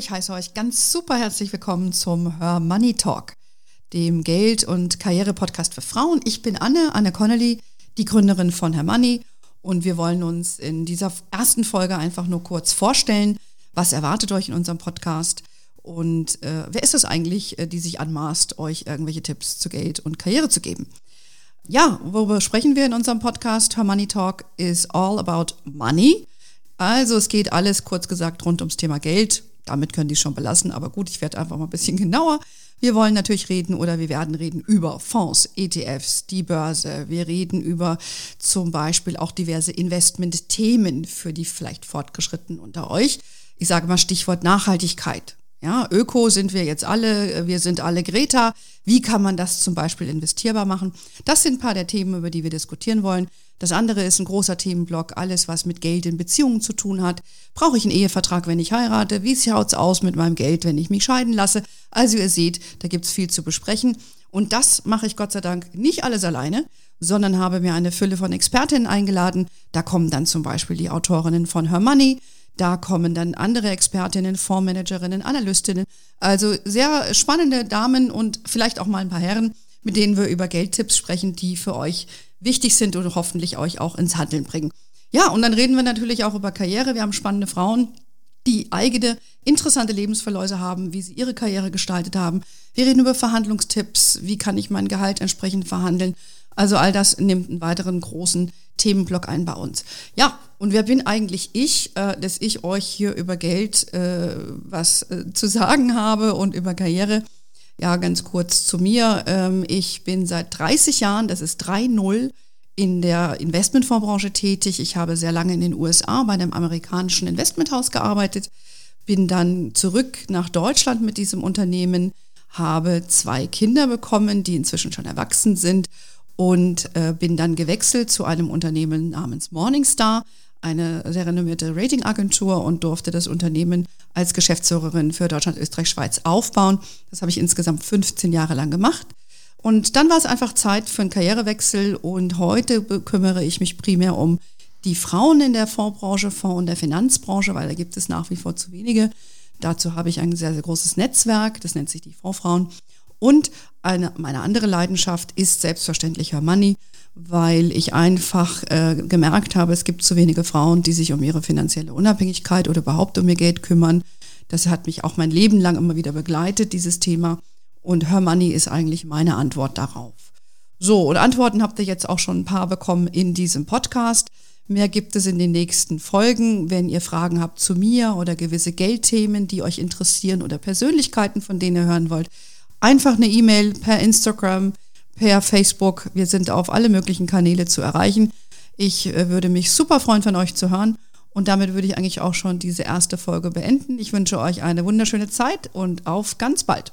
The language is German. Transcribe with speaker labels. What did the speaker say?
Speaker 1: ich heiße euch ganz super herzlich willkommen zum Her Money Talk, dem Geld- und Karriere-Podcast für Frauen. Ich bin Anne, Anne Connolly, die Gründerin von Her Money und wir wollen uns in dieser ersten Folge einfach nur kurz vorstellen, was erwartet euch in unserem Podcast und äh, wer ist es eigentlich, äh, die sich anmaßt, euch irgendwelche Tipps zu Geld und Karriere zu geben. Ja, worüber sprechen wir in unserem Podcast? Her Money Talk is all about money. Also es geht alles kurz gesagt rund ums Thema Geld. Damit können die schon belassen, aber gut, ich werde einfach mal ein bisschen genauer. Wir wollen natürlich reden oder wir werden reden über Fonds, ETFs, die Börse. Wir reden über zum Beispiel auch diverse Investmentthemen für die vielleicht Fortgeschrittenen unter euch. Ich sage mal Stichwort Nachhaltigkeit. Ja, Öko sind wir jetzt alle, wir sind alle Greta. Wie kann man das zum Beispiel investierbar machen? Das sind ein paar der Themen, über die wir diskutieren wollen. Das andere ist ein großer Themenblock, alles, was mit Geld in Beziehungen zu tun hat. Brauche ich einen Ehevertrag, wenn ich heirate? Wie schaut's aus mit meinem Geld, wenn ich mich scheiden lasse? Also ihr seht, da gibt's viel zu besprechen. Und das mache ich Gott sei Dank nicht alles alleine, sondern habe mir eine Fülle von Expertinnen eingeladen. Da kommen dann zum Beispiel die Autorinnen von Her Money, da kommen dann andere Expertinnen, Fondsmanagerinnen, Analystinnen. Also sehr spannende Damen und vielleicht auch mal ein paar Herren, mit denen wir über Geldtipps sprechen, die für euch wichtig sind und hoffentlich euch auch ins Handeln bringen. Ja, und dann reden wir natürlich auch über Karriere. Wir haben spannende Frauen, die eigene interessante Lebensverläufe haben, wie sie ihre Karriere gestaltet haben. Wir reden über Verhandlungstipps, wie kann ich mein Gehalt entsprechend verhandeln. Also all das nimmt einen weiteren großen Themenblock ein bei uns. Ja, und wer bin eigentlich ich, äh, dass ich euch hier über Geld äh, was äh, zu sagen habe und über Karriere? Ja, ganz kurz zu mir. Ähm, ich bin seit 30 Jahren, das ist 3-0, in der Investmentfondsbranche tätig. Ich habe sehr lange in den USA bei einem amerikanischen Investmenthaus gearbeitet, bin dann zurück nach Deutschland mit diesem Unternehmen, habe zwei Kinder bekommen, die inzwischen schon erwachsen sind und äh, bin dann gewechselt zu einem Unternehmen namens Morningstar, eine sehr renommierte Ratingagentur und durfte das Unternehmen als Geschäftsführerin für Deutschland, Österreich, Schweiz aufbauen. Das habe ich insgesamt 15 Jahre lang gemacht. Und dann war es einfach Zeit für einen Karrierewechsel und heute kümmere ich mich primär um die Frauen in der Fondsbranche, Fonds- und der Finanzbranche, weil da gibt es nach wie vor zu wenige. Dazu habe ich ein sehr, sehr großes Netzwerk, das nennt sich die Fondsfrauen. Und eine, meine andere Leidenschaft ist selbstverständlich Money, weil ich einfach äh, gemerkt habe, es gibt zu wenige Frauen, die sich um ihre finanzielle Unabhängigkeit oder überhaupt um ihr Geld kümmern. Das hat mich auch mein Leben lang immer wieder begleitet, dieses Thema. Und Her Money ist eigentlich meine Antwort darauf. So, und Antworten habt ihr jetzt auch schon ein paar bekommen in diesem Podcast. Mehr gibt es in den nächsten Folgen. Wenn ihr Fragen habt zu mir oder gewisse Geldthemen, die euch interessieren oder Persönlichkeiten, von denen ihr hören wollt, einfach eine E-Mail per Instagram, per Facebook. Wir sind auf alle möglichen Kanäle zu erreichen. Ich äh, würde mich super freuen, von euch zu hören. Und damit würde ich eigentlich auch schon diese erste Folge beenden. Ich wünsche euch eine wunderschöne Zeit und auf ganz bald.